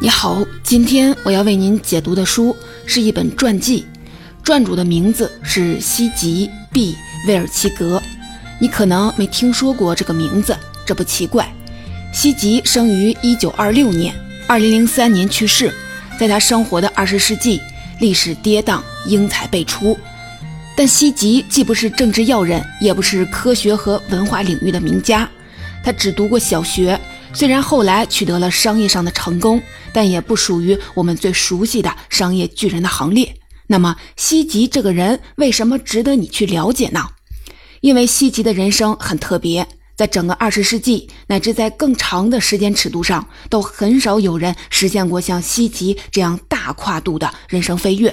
你好，今天我要为您解读的书是一本传记，传主的名字是西吉 ·B· 威尔奇格。你可能没听说过这个名字，这不奇怪。西吉生于1926年，2003年去世。在他生活的20世纪，历史跌宕，英才辈出。但西吉既不是政治要人，也不是科学和文化领域的名家。他只读过小学，虽然后来取得了商业上的成功，但也不属于我们最熟悉的商业巨人的行列。那么，西吉这个人为什么值得你去了解呢？因为西吉的人生很特别。在整个二十世纪，乃至在更长的时间尺度上，都很少有人实现过像西吉这样大跨度的人生飞跃。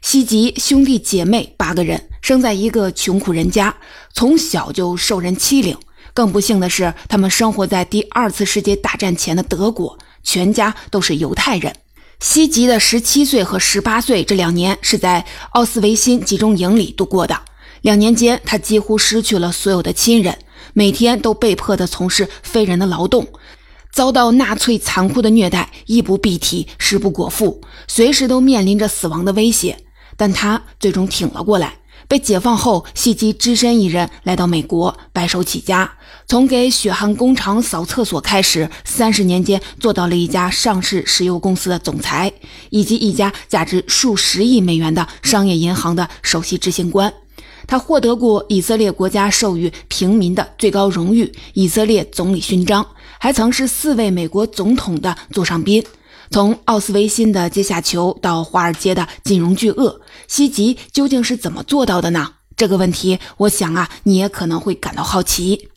西吉兄弟姐妹八个人，生在一个穷苦人家，从小就受人欺凌。更不幸的是，他们生活在第二次世界大战前的德国，全家都是犹太人。西吉的十七岁和十八岁这两年是在奥斯维辛集中营里度过的。两年间，他几乎失去了所有的亲人。每天都被迫的从事非人的劳动，遭到纳粹残酷的虐待，衣不蔽体，食不果腹，随时都面临着死亡的威胁。但他最终挺了过来。被解放后，西吉只身一人来到美国，白手起家，从给血汗工厂扫厕所开始，三十年间做到了一家上市石油公司的总裁，以及一家价值数十亿美元的商业银行的首席执行官。他获得过以色列国家授予平民的最高荣誉——以色列总理勋章，还曾是四位美国总统的座上宾。从奥斯维辛的阶下囚到华尔街的金融巨鳄，西吉究竟是怎么做到的呢？这个问题，我想啊，你也可能会感到好奇。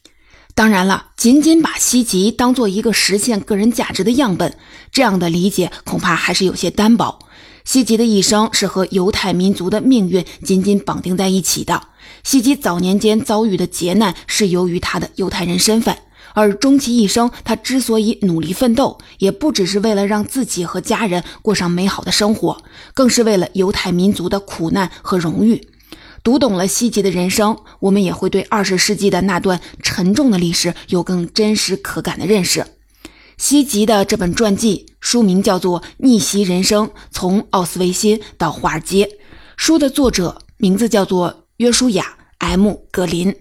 当然了，仅仅把西吉当做一个实现个人价值的样本，这样的理解恐怕还是有些单薄。西吉的一生是和犹太民族的命运紧紧绑定在一起的。西吉早年间遭遇的劫难是由于他的犹太人身份，而终其一生，他之所以努力奋斗，也不只是为了让自己和家人过上美好的生活，更是为了犹太民族的苦难和荣誉。读懂了西吉的人生，我们也会对二十世纪的那段沉重的历史有更真实可感的认识。西吉的这本传记书名叫做《逆袭人生：从奥斯维辛到华尔街》。书的作者名字叫做约书亚 ·M· 格林，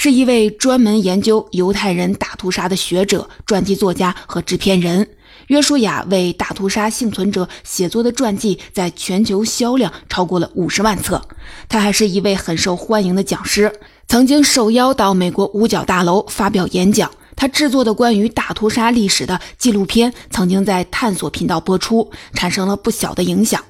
是一位专门研究犹太人大屠杀的学者、传记作家和制片人。约书亚为大屠杀幸存者写作的传记在全球销量超过了五十万册。他还是一位很受欢迎的讲师，曾经受邀到美国五角大楼发表演讲。他制作的关于大屠杀历史的纪录片曾经在探索频道播出，产生了不小的影响。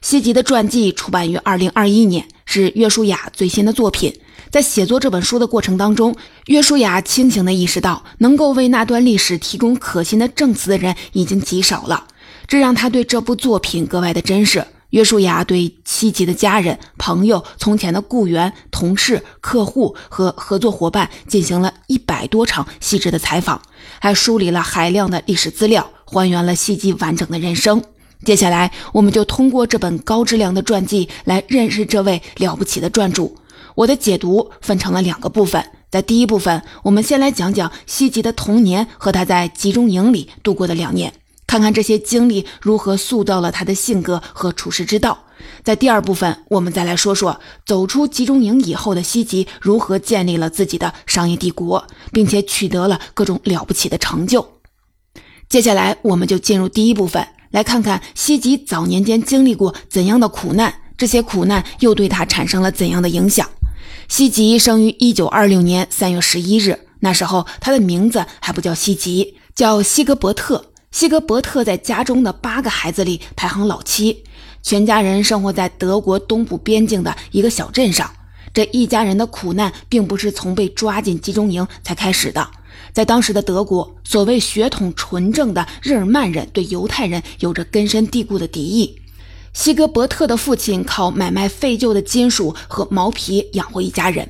西吉的传记出版于二零二一年，是约书亚最新的作品。在写作这本书的过程当中，约书亚清醒地意识到，能够为那段历史提供可信的证词的人已经极少了，这让他对这部作品格外的珍视。约书亚对西吉的家人、朋友、从前的雇员、同事、客户和合作伙伴进行了一百多场细致的采访，还梳理了海量的历史资料，还原了西吉完整的人生。接下来，我们就通过这本高质量的传记来认识这位了不起的传主。我的解读分成了两个部分，在第一部分，我们先来讲讲西吉的童年和他在集中营里度过的两年。看看这些经历如何塑造了他的性格和处世之道。在第二部分，我们再来说说走出集中营以后的西吉如何建立了自己的商业帝国，并且取得了各种了不起的成就。接下来，我们就进入第一部分，来看看西吉早年间经历过怎样的苦难，这些苦难又对他产生了怎样的影响。西吉生于一九二六年三月十一日，那时候他的名字还不叫西吉，叫西格伯特。西格伯特在家中的八个孩子里排行老七，全家人生活在德国东部边境的一个小镇上。这一家人的苦难并不是从被抓进集中营才开始的。在当时的德国，所谓血统纯正的日耳曼人对犹太人有着根深蒂固的敌意。西格伯特的父亲靠买卖废旧的金属和毛皮养活一家人，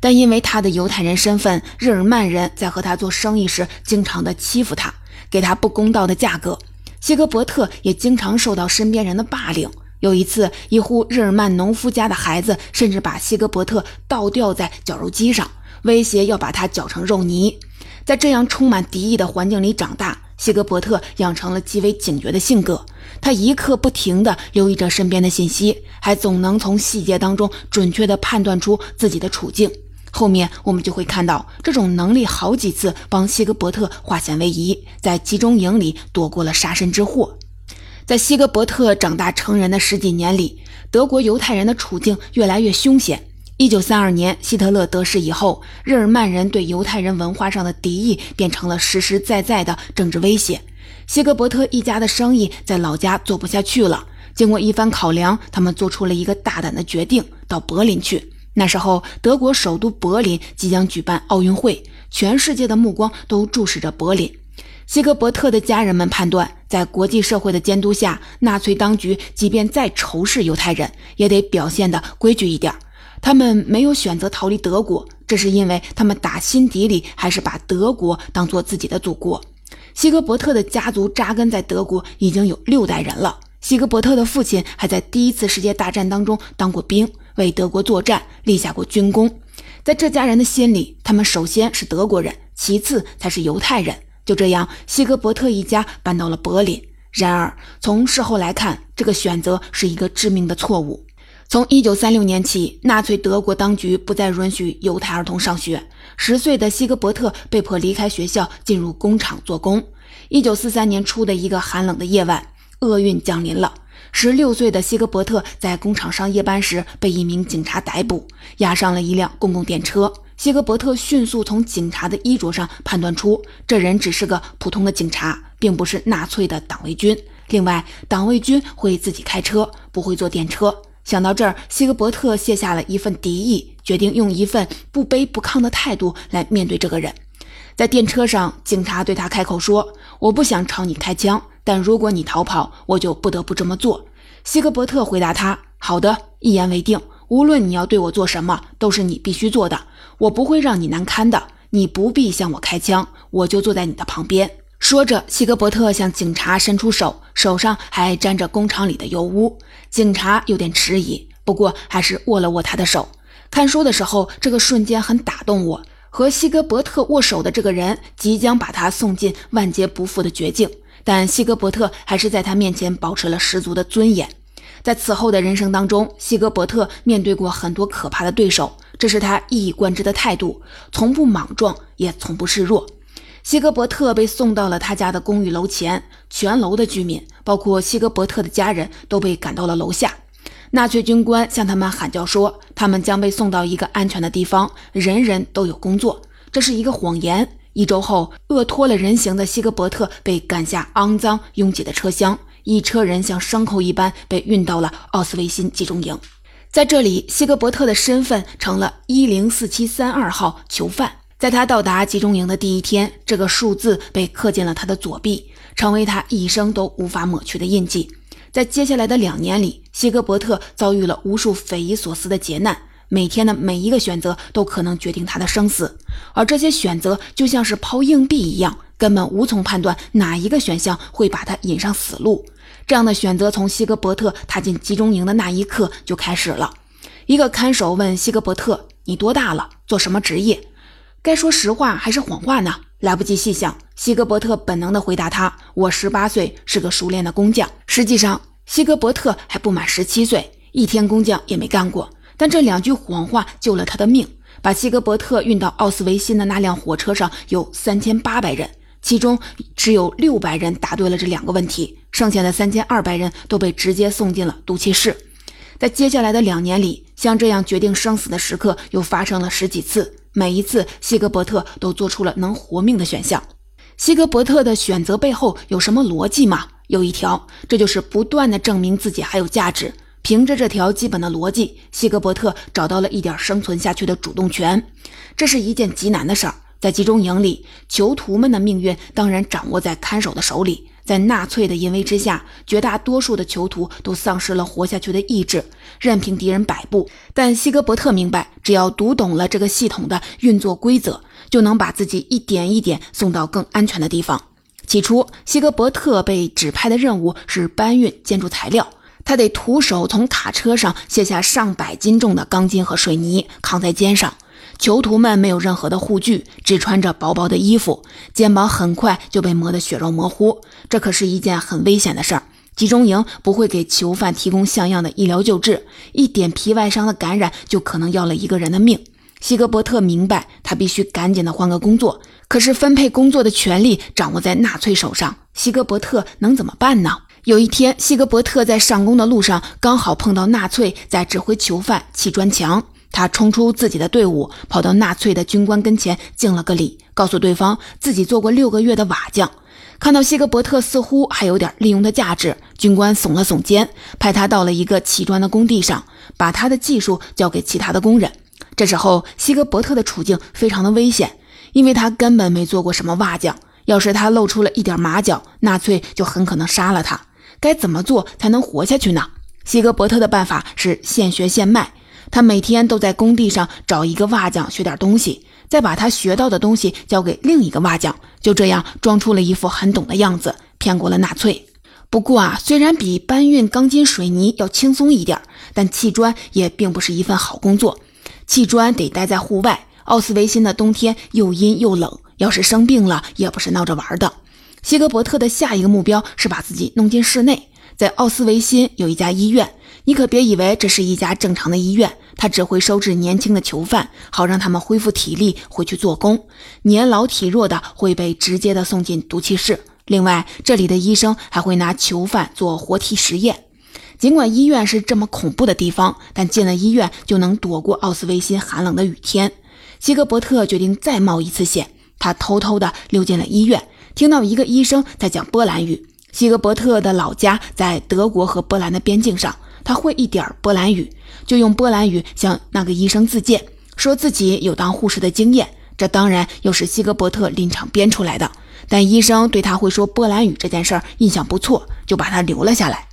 但因为他的犹太人身份，日耳曼人在和他做生意时经常的欺负他。给他不公道的价格，西格伯特也经常受到身边人的霸凌。有一次，一户日耳曼农夫家的孩子甚至把西格伯特倒吊在绞肉机上，威胁要把他绞成肉泥。在这样充满敌意的环境里长大，希格伯特养成了极为警觉的性格。他一刻不停地留意着身边的信息，还总能从细节当中准确地判断出自己的处境。后面我们就会看到，这种能力好几次帮希格伯特化险为夷，在集中营里躲过了杀身之祸。在希格伯特长大成人的十几年里，德国犹太人的处境越来越凶险。一九三二年，希特勒得势以后，日耳曼人对犹太人文化上的敌意变成了实实在在的政治威胁。希格伯特一家的生意在老家做不下去了。经过一番考量，他们做出了一个大胆的决定，到柏林去。那时候，德国首都柏林即将举办奥运会，全世界的目光都注视着柏林。希格伯特的家人们判断，在国际社会的监督下，纳粹当局即便再仇视犹太人，也得表现得规矩一点。他们没有选择逃离德国，这是因为他们打心底里还是把德国当做自己的祖国。希格伯特的家族扎根在德国已经有六代人了。希格伯特的父亲还在第一次世界大战当中当过兵，为德国作战，立下过军功。在这家人的心里，他们首先是德国人，其次才是犹太人。就这样，希格伯特一家搬到了柏林。然而，从事后来看，这个选择是一个致命的错误。从1936年起，纳粹德国当局不再允许犹太儿童上学。十岁的希格伯特被迫离开学校，进入工厂做工。1943年初的一个寒冷的夜晚，厄运降临了。十六岁的希格伯特在工厂上夜班时，被一名警察逮捕，押上了一辆公共电车。希格伯特迅速从警察的衣着上判断出，这人只是个普通的警察，并不是纳粹的党卫军。另外，党卫军会自己开车，不会坐电车。想到这儿，希格伯特卸下了一份敌意，决定用一份不卑不亢的态度来面对这个人。在电车上，警察对他开口说：“我不想朝你开枪，但如果你逃跑，我就不得不这么做。”希格伯特回答他：“好的，一言为定。无论你要对我做什么，都是你必须做的。我不会让你难堪的。你不必向我开枪，我就坐在你的旁边。”说着，希格伯特向警察伸出手，手上还沾着工厂里的油污。警察有点迟疑，不过还是握了握他的手。看书的时候，这个瞬间很打动我。和希格伯特握手的这个人，即将把他送进万劫不复的绝境，但希格伯特还是在他面前保持了十足的尊严。在此后的人生当中，希格伯特面对过很多可怕的对手，这是他一以贯之的态度，从不莽撞，也从不示弱。希格伯特被送到了他家的公寓楼前，全楼的居民，包括希格伯特的家人，都被赶到了楼下。纳粹军官向他们喊叫说，他们将被送到一个安全的地方，人人都有工作。这是一个谎言。一周后，饿脱了人形的希格伯特被赶下肮脏拥挤的车厢，一车人像牲口一般被运到了奥斯维辛集中营。在这里，希格伯特的身份成了一零四七三二号囚犯。在他到达集中营的第一天，这个数字被刻进了他的左臂，成为他一生都无法抹去的印记。在接下来的两年里，希格伯特遭遇了无数匪夷所思的劫难，每天的每一个选择都可能决定他的生死，而这些选择就像是抛硬币一样，根本无从判断哪一个选项会把他引上死路。这样的选择从希格伯特踏进集中营的那一刻就开始了。一个看守问希格伯特：“你多大了？做什么职业？”该说实话还是谎话呢？来不及细想，希格伯特本能地回答他：“我十八岁，是个熟练的工匠。”实际上，希格伯特还不满十七岁，一天工匠也没干过。但这两句谎话救了他的命。把希格伯特运到奥斯维辛的那辆火车上有三千八百人，其中只有六百人答对了这两个问题，剩下的三千二百人都被直接送进了毒气室。在接下来的两年里，像这样决定生死的时刻又发生了十几次。每一次，希格伯特都做出了能活命的选项。希格伯特的选择背后有什么逻辑吗？有一条，这就是不断的证明自己还有价值。凭着这条基本的逻辑，希格伯特找到了一点生存下去的主动权。这是一件极难的事儿。在集中营里，囚徒们的命运当然掌握在看守的手里。在纳粹的淫威之下，绝大多数的囚徒都丧失了活下去的意志，任凭敌人摆布。但希格伯特明白，只要读懂了这个系统的运作规则，就能把自己一点一点送到更安全的地方。起初，希格伯特被指派的任务是搬运建筑材料，他得徒手从卡车上卸下上百斤重的钢筋和水泥，扛在肩上。囚徒们没有任何的护具，只穿着薄薄的衣服，肩膀很快就被磨得血肉模糊。这可是一件很危险的事儿。集中营不会给囚犯提供像样的医疗救治，一点皮外伤的感染就可能要了一个人的命。西格伯特明白，他必须赶紧的换个工作。可是分配工作的权利掌握在纳粹手上，西格伯特能怎么办呢？有一天，西格伯特在上工的路上，刚好碰到纳粹在指挥囚犯砌砖墙。他冲出自己的队伍，跑到纳粹的军官跟前敬了个礼，告诉对方自己做过六个月的瓦匠。看到西格伯特似乎还有点利用的价值，军官耸了耸肩，派他到了一个砌砖的工地上，把他的技术交给其他的工人。这时候，西格伯特的处境非常的危险，因为他根本没做过什么瓦匠。要是他露出了一点马脚，纳粹就很可能杀了他。该怎么做才能活下去呢？西格伯特的办法是现学现卖。他每天都在工地上找一个瓦匠学点东西，再把他学到的东西交给另一个瓦匠，就这样装出了一副很懂的样子，骗过了纳粹。不过啊，虽然比搬运钢筋水泥要轻松一点，但砌砖也并不是一份好工作。砌砖得待在户外，奥斯维辛的冬天又阴又冷，要是生病了也不是闹着玩的。西格伯特的下一个目标是把自己弄进室内，在奥斯维辛有一家医院。你可别以为这是一家正常的医院，他只会收治年轻的囚犯，好让他们恢复体力回去做工。年老体弱的会被直接的送进毒气室。另外，这里的医生还会拿囚犯做活体实验。尽管医院是这么恐怖的地方，但进了医院就能躲过奥斯维辛寒冷的雨天。西格伯特决定再冒一次险，他偷偷的溜进了医院，听到一个医生在讲波兰语。西格伯特的老家在德国和波兰的边境上。他会一点波兰语，就用波兰语向那个医生自荐，说自己有当护士的经验。这当然又是西格伯特临场编出来的。但医生对他会说波兰语这件事儿印象不错，就把他留了下来。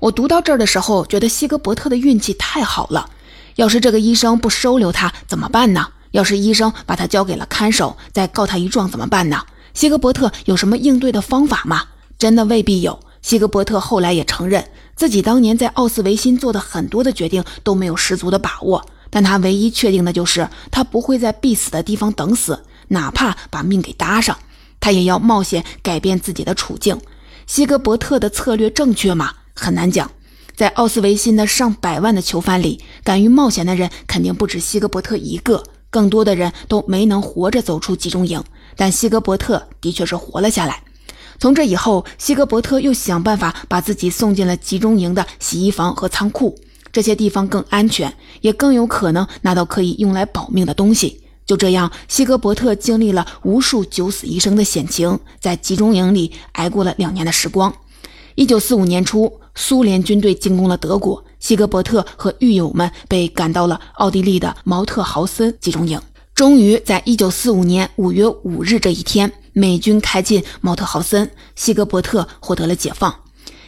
我读到这儿的时候，觉得西格伯特的运气太好了。要是这个医生不收留他怎么办呢？要是医生把他交给了看守，再告他一状怎么办呢？西格伯特有什么应对的方法吗？真的未必有。西格伯特后来也承认。自己当年在奥斯维辛做的很多的决定都没有十足的把握，但他唯一确定的就是他不会在必死的地方等死，哪怕把命给搭上，他也要冒险改变自己的处境。西格伯特的策略正确吗？很难讲。在奥斯维辛的上百万的囚犯里，敢于冒险的人肯定不止西格伯特一个，更多的人都没能活着走出集中营，但西格伯特的确是活了下来。从这以后，西格伯特又想办法把自己送进了集中营的洗衣房和仓库，这些地方更安全，也更有可能拿到可以用来保命的东西。就这样，西格伯特经历了无数九死一生的险情，在集中营里挨过了两年的时光。一九四五年初，苏联军队进攻了德国，西格伯特和狱友们被赶到了奥地利的毛特豪森集中营。终于在一九四五年五月五日这一天。美军开进毛特豪森，西格伯特获得了解放。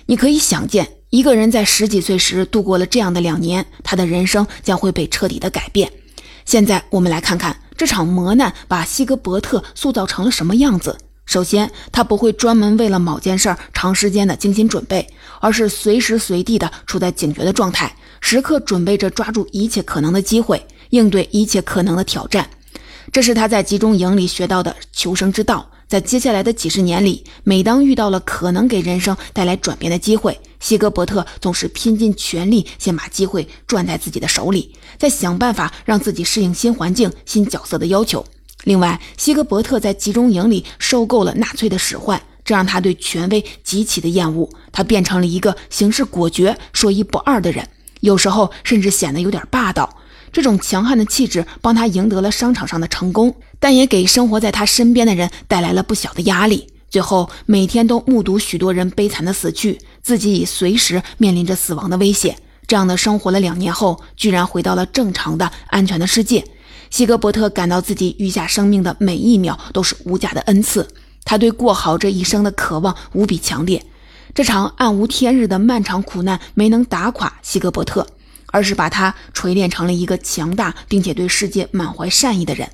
你可以想见，一个人在十几岁时度过了这样的两年，他的人生将会被彻底的改变。现在我们来看看这场磨难把西格伯特塑造成了什么样子。首先，他不会专门为了某件事儿长时间的精心准备，而是随时随地的处在警觉的状态，时刻准备着抓住一切可能的机会，应对一切可能的挑战。这是他在集中营里学到的求生之道。在接下来的几十年里，每当遇到了可能给人生带来转变的机会，西格伯特总是拼尽全力，先把机会攥在自己的手里，再想办法让自己适应新环境、新角色的要求。另外，西格伯特在集中营里受够了纳粹的使唤，这让他对权威极其的厌恶。他变成了一个行事果决、说一不二的人，有时候甚至显得有点霸道。这种强悍的气质帮他赢得了商场上的成功，但也给生活在他身边的人带来了不小的压力。最后，每天都目睹许多人悲惨的死去，自己已随时面临着死亡的危险。这样的生活了两年后，居然回到了正常的、安全的世界。西格伯特感到自己余下生命的每一秒都是无价的恩赐，他对过好这一生的渴望无比强烈。这场暗无天日的漫长苦难没能打垮西格伯特。而是把他锤炼成了一个强大并且对世界满怀善意的人。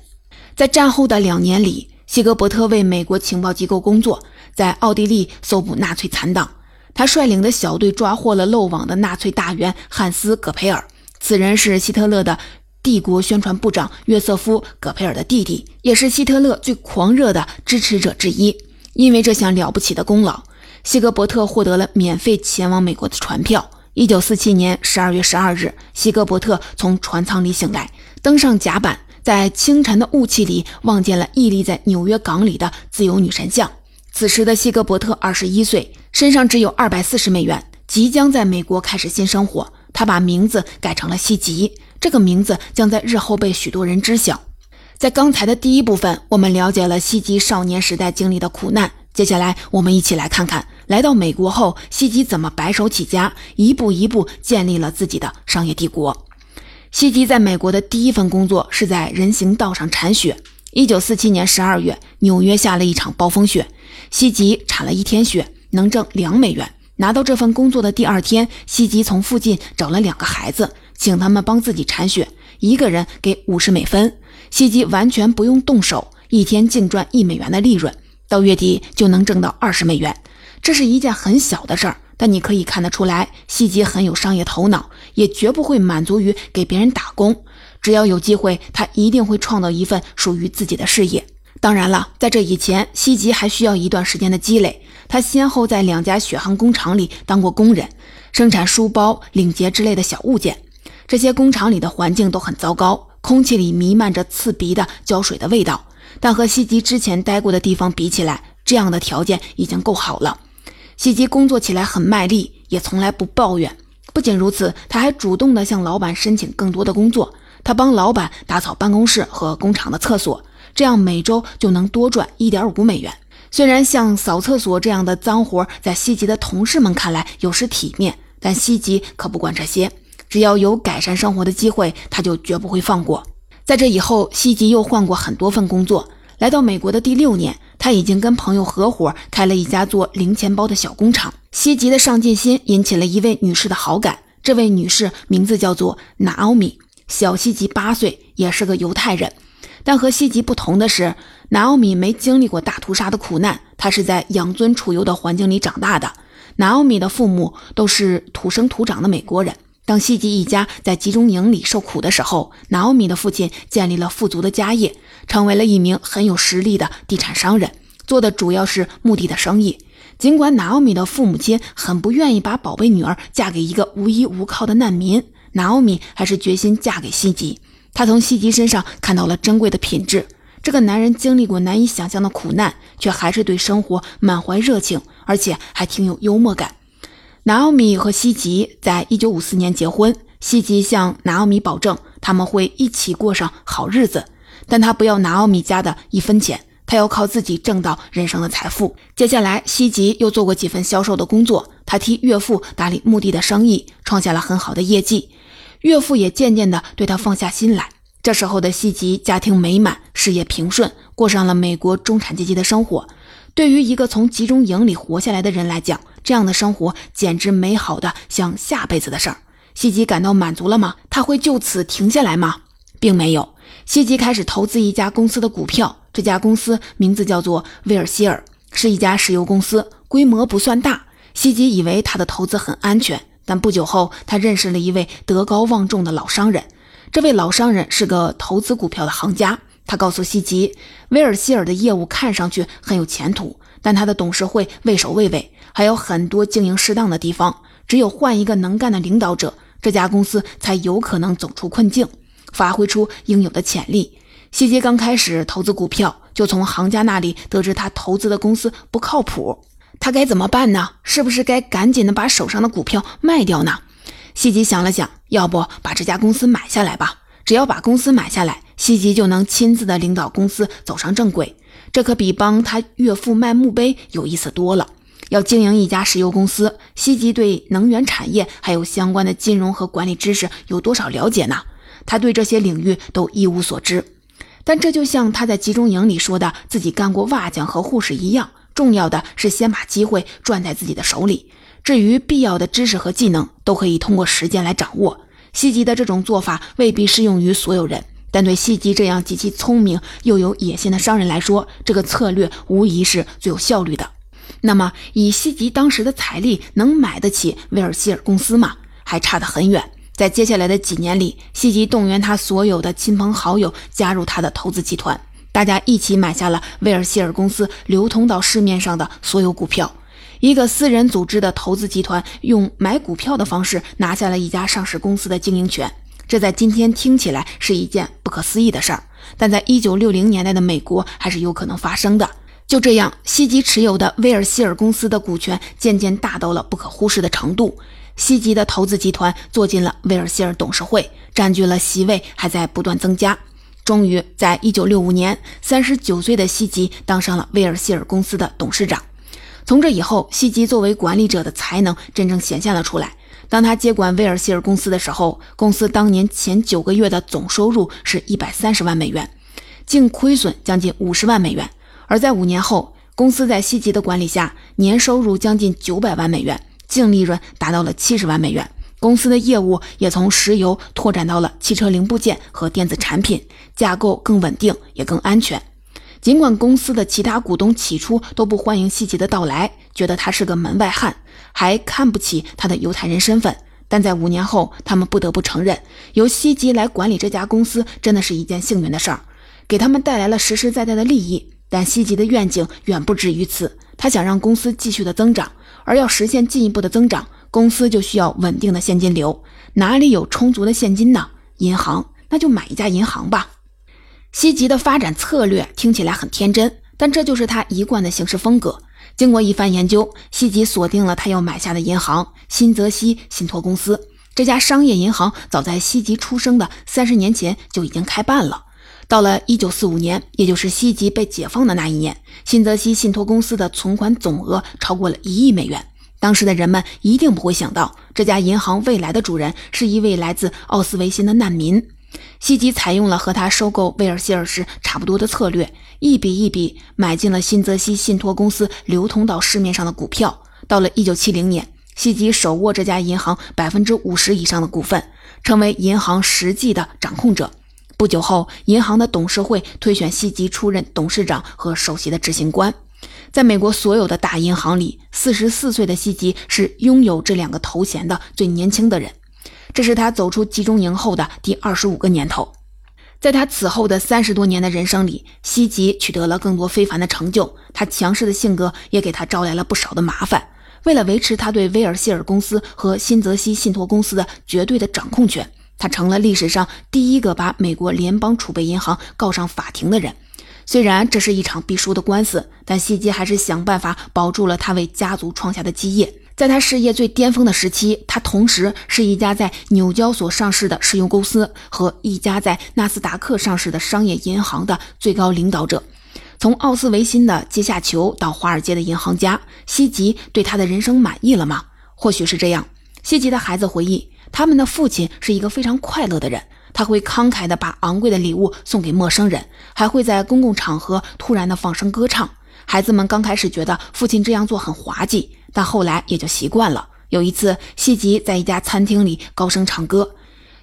在战后的两年里，希格伯特为美国情报机构工作，在奥地利搜捕纳粹残党。他率领的小队抓获了漏网的纳粹大员汉斯·葛培尔，此人是希特勒的帝国宣传部长约瑟夫·葛培尔的弟弟，也是希特勒最狂热的支持者之一。因为这项了不起的功劳，希格伯特获得了免费前往美国的船票。一九四七年十二月十二日，希格伯特从船舱里醒来，登上甲板，在清晨的雾气里望见了屹立在纽约港里的自由女神像。此时的希格伯特二十一岁，身上只有二百四十美元，即将在美国开始新生活。他把名字改成了希吉，这个名字将在日后被许多人知晓。在刚才的第一部分，我们了解了希吉少年时代经历的苦难。接下来，我们一起来看看来到美国后，希吉怎么白手起家，一步一步建立了自己的商业帝国。希吉在美国的第一份工作是在人行道上铲雪。一九四七年十二月，纽约下了一场暴风雪。希吉铲了一天雪，能挣两美元。拿到这份工作的第二天，希吉从附近找了两个孩子，请他们帮自己铲雪，一个人给五十美分。希吉完全不用动手，一天净赚一美元的利润，到月底就能挣到二十美元。这是一件很小的事儿，但你可以看得出来，西吉很有商业头脑，也绝不会满足于给别人打工。只要有机会，他一定会创造一份属于自己的事业。当然了，在这以前，西吉还需要一段时间的积累。他先后在两家血汗工厂里当过工人，生产书包、领结之类的小物件。这些工厂里的环境都很糟糕，空气里弥漫着刺鼻的胶水的味道。但和西吉之前待过的地方比起来，这样的条件已经够好了。西吉工作起来很卖力，也从来不抱怨。不仅如此，他还主动地向老板申请更多的工作。他帮老板打扫办公室和工厂的厕所。这样每周就能多赚一点五美元。虽然像扫厕所这样的脏活，在西吉的同事们看来有失体面，但西吉可不管这些。只要有改善生活的机会，他就绝不会放过。在这以后，西吉又换过很多份工作。来到美国的第六年，他已经跟朋友合伙开了一家做零钱包的小工厂。西吉的上进心引起了一位女士的好感。这位女士名字叫做娜奥米，小西吉八岁，也是个犹太人。但和西吉不同的是，娜奥米没经历过大屠杀的苦难，她是在养尊处优的环境里长大的。娜奥米的父母都是土生土长的美国人。当西吉一家在集中营里受苦的时候，拿奥米的父亲建立了富足的家业，成为了一名很有实力的地产商人，做的主要是墓地的生意。尽管拿奥米的父母亲很不愿意把宝贝女儿嫁给一个无依无靠的难民，拿奥米还是决心嫁给西吉。他从西吉身上看到了珍贵的品质。这个男人经历过难以想象的苦难，却还是对生活满怀热情，而且还挺有幽默感。拿奥米和西吉在一九五四年结婚，西吉向拿奥米保证他们会一起过上好日子，但他不要拿奥米家的一分钱，他要靠自己挣到人生的财富。接下来，西吉又做过几份销售的工作，他替岳父打理墓地的生意，创下了很好的业绩。岳父也渐渐地对他放下心来。这时候的西吉家庭美满，事业平顺，过上了美国中产阶级的生活。对于一个从集中营里活下来的人来讲，这样的生活简直美好的像下辈子的事儿。西吉感到满足了吗？他会就此停下来吗？并没有。西吉开始投资一家公司的股票，这家公司名字叫做威尔希尔，是一家石油公司，规模不算大。西吉以为他的投资很安全。但不久后，他认识了一位德高望重的老商人。这位老商人是个投资股票的行家。他告诉西吉，威尔希尔的业务看上去很有前途，但他的董事会畏首畏尾，还有很多经营失当的地方。只有换一个能干的领导者，这家公司才有可能走出困境，发挥出应有的潜力。西吉刚开始投资股票，就从行家那里得知他投资的公司不靠谱。他该怎么办呢？是不是该赶紧的把手上的股票卖掉呢？西吉想了想，要不把这家公司买下来吧？只要把公司买下来，西吉就能亲自的领导公司走上正轨。这可比帮他岳父卖墓碑有意思多了。要经营一家石油公司，西吉对能源产业还有相关的金融和管理知识有多少了解呢？他对这些领域都一无所知。但这就像他在集中营里说的自己干过瓦匠和护士一样。重要的是先把机会攥在自己的手里，至于必要的知识和技能，都可以通过实践来掌握。西吉的这种做法未必适用于所有人，但对西吉这样极其聪明又有野心的商人来说，这个策略无疑是最有效率的。那么，以西吉当时的财力，能买得起威尔希尔公司吗？还差得很远。在接下来的几年里，西吉动员他所有的亲朋好友加入他的投资集团，大家一起买下了威尔希尔公司流通到市面上的所有股票。一个私人组织的投资集团用买股票的方式拿下了一家上市公司的经营权，这在今天听起来是一件不可思议的事儿，但在一九六零年代的美国还是有可能发生的。就这样，西吉持有的威尔希尔公司的股权渐渐大到了不可忽视的程度。西吉的投资集团坐进了威尔希尔董事会，占据了席位还在不断增加。终于，在一九六五年，三十九岁的西吉当上了威尔希尔公司的董事长。从这以后，西吉作为管理者的才能真正显现了出来。当他接管威尔希尔公司的时候，公司当年前九个月的总收入是一百三十万美元，净亏损将近五十万美元。而在五年后，公司在西吉的管理下，年收入将近九百万美元，净利润达到了七十万美元。公司的业务也从石油拓展到了汽车零部件和电子产品，架构更稳定，也更安全。尽管公司的其他股东起初都不欢迎西吉的到来，觉得他是个门外汉，还看不起他的犹太人身份，但在五年后，他们不得不承认，由西吉来管理这家公司真的是一件幸运的事儿，给他们带来了实实在在的利益。但西吉的愿景远不止于此，他想让公司继续的增长，而要实现进一步的增长，公司就需要稳定的现金流。哪里有充足的现金呢？银行，那就买一家银行吧。西吉的发展策略听起来很天真，但这就是他一贯的行事风格。经过一番研究，西吉锁定了他要买下的银行——新泽西信托公司。这家商业银行早在西吉出生的三十年前就已经开办了。到了一九四五年，也就是西吉被解放的那一年，新泽西信托公司的存款总额超过了一亿美元。当时的人们一定不会想到，这家银行未来的主人是一位来自奥斯维辛的难民。西吉采用了和他收购威尔希尔时差不多的策略，一笔一笔买进了新泽西信托公司流通到市面上的股票。到了一九七零年，西吉手握这家银行百分之五十以上的股份，成为银行实际的掌控者。不久后，银行的董事会推选西吉出任董事长和首席的执行官。在美国所有的大银行里，四十四岁的西吉是拥有这两个头衔的最年轻的人。这是他走出集中营后的第二十五个年头。在他此后的三十多年的人生里，西吉取得了更多非凡的成就。他强势的性格也给他招来了不少的麻烦。为了维持他对威尔希尔公司和新泽西信托公司的绝对的掌控权。他成了历史上第一个把美国联邦储备银行告上法庭的人。虽然这是一场必输的官司，但西吉还是想办法保住了他为家族创下的基业。在他事业最巅峰的时期，他同时是一家在纽交所上市的石油公司和一家在纳斯达克上市的商业银行的最高领导者。从奥斯维辛的阶下囚到华尔街的银行家，西吉对他的人生满意了吗？或许是这样。西吉的孩子回忆。他们的父亲是一个非常快乐的人，他会慷慨地把昂贵的礼物送给陌生人，还会在公共场合突然的放声歌唱。孩子们刚开始觉得父亲这样做很滑稽，但后来也就习惯了。有一次，西吉在一家餐厅里高声唱歌，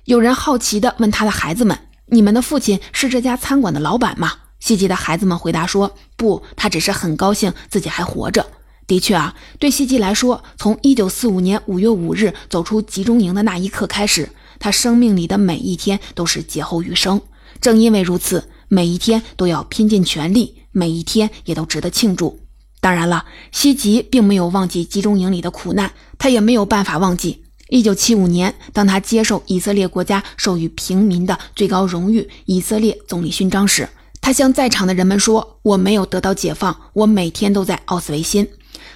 有人好奇地问他的孩子们：“你们的父亲是这家餐馆的老板吗？”西吉的孩子们回答说：“不，他只是很高兴自己还活着。”的确啊，对西吉来说，从1945年5月5日走出集中营的那一刻开始，他生命里的每一天都是劫后余生。正因为如此，每一天都要拼尽全力，每一天也都值得庆祝。当然了，西吉并没有忘记集中营里的苦难，他也没有办法忘记1975年，当他接受以色列国家授予平民的最高荣誉——以色列总理勋章时，他向在场的人们说：“我没有得到解放，我每天都在奥斯维辛。”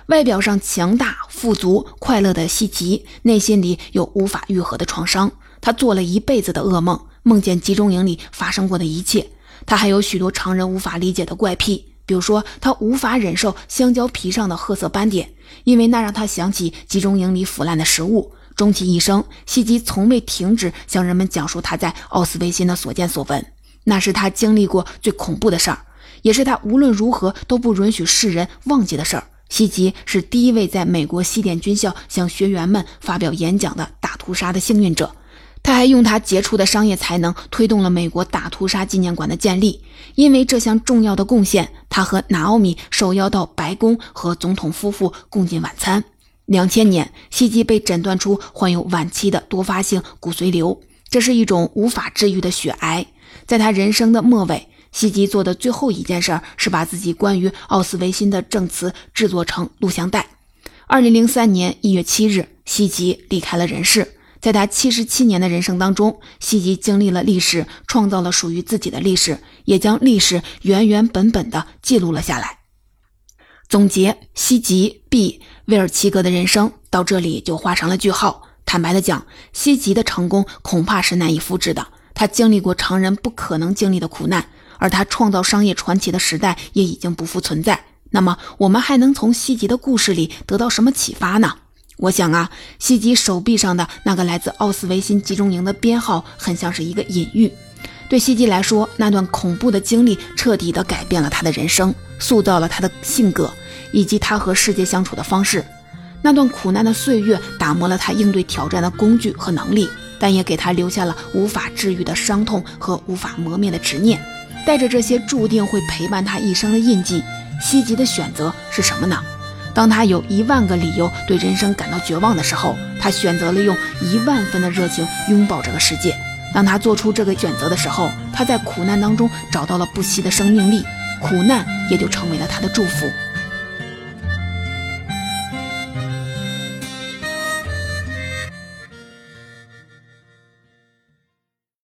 外表上强大、富足、快乐的西吉，内心里有无法愈合的创伤。他做了一辈子的噩梦，梦见集中营里发生过的一切。他还有许多常人无法理解的怪癖，比如说，他无法忍受香蕉皮上的褐色斑点，因为那让他想起集中营里腐烂的食物。终其一生，西吉从未停止向人们讲述他在奥斯维辛的所见所闻。那是他经历过最恐怖的事儿，也是他无论如何都不允许世人忘记的事儿。西吉是第一位在美国西点军校向学员们发表演讲的大屠杀的幸运者。他还用他杰出的商业才能推动了美国大屠杀纪念馆的建立。因为这项重要的贡献，他和拿奥米受邀到白宫和总统夫妇共进晚餐。两千年，西吉被诊断出患有晚期的多发性骨髓瘤，这是一种无法治愈的血癌。在他人生的末尾，西吉做的最后一件事是把自己关于奥斯维辛的证词制作成录像带。二零零三年一月七日，西吉离开了人世。在他七十七年的人生当中，西吉经历了历史，创造了属于自己的历史，也将历史原原本本的记录了下来。总结西吉 ·B· 威尔奇格的人生到这里就画上了句号。坦白的讲，西吉的成功恐怕是难以复制的。他经历过常人不可能经历的苦难，而他创造商业传奇的时代也已经不复存在。那么，我们还能从西吉的故事里得到什么启发呢？我想啊，西吉手臂上的那个来自奥斯维辛集中营的编号，很像是一个隐喻。对西吉来说，那段恐怖的经历彻底地改变了他的人生，塑造了他的性格以及他和世界相处的方式。那段苦难的岁月打磨了他应对挑战的工具和能力，但也给他留下了无法治愈的伤痛和无法磨灭的执念。带着这些注定会陪伴他一生的印记，西吉的选择是什么呢？当他有一万个理由对人生感到绝望的时候，他选择了用一万分的热情拥抱这个世界。当他做出这个选择的时候，他在苦难当中找到了不息的生命力，苦难也就成为了他的祝福。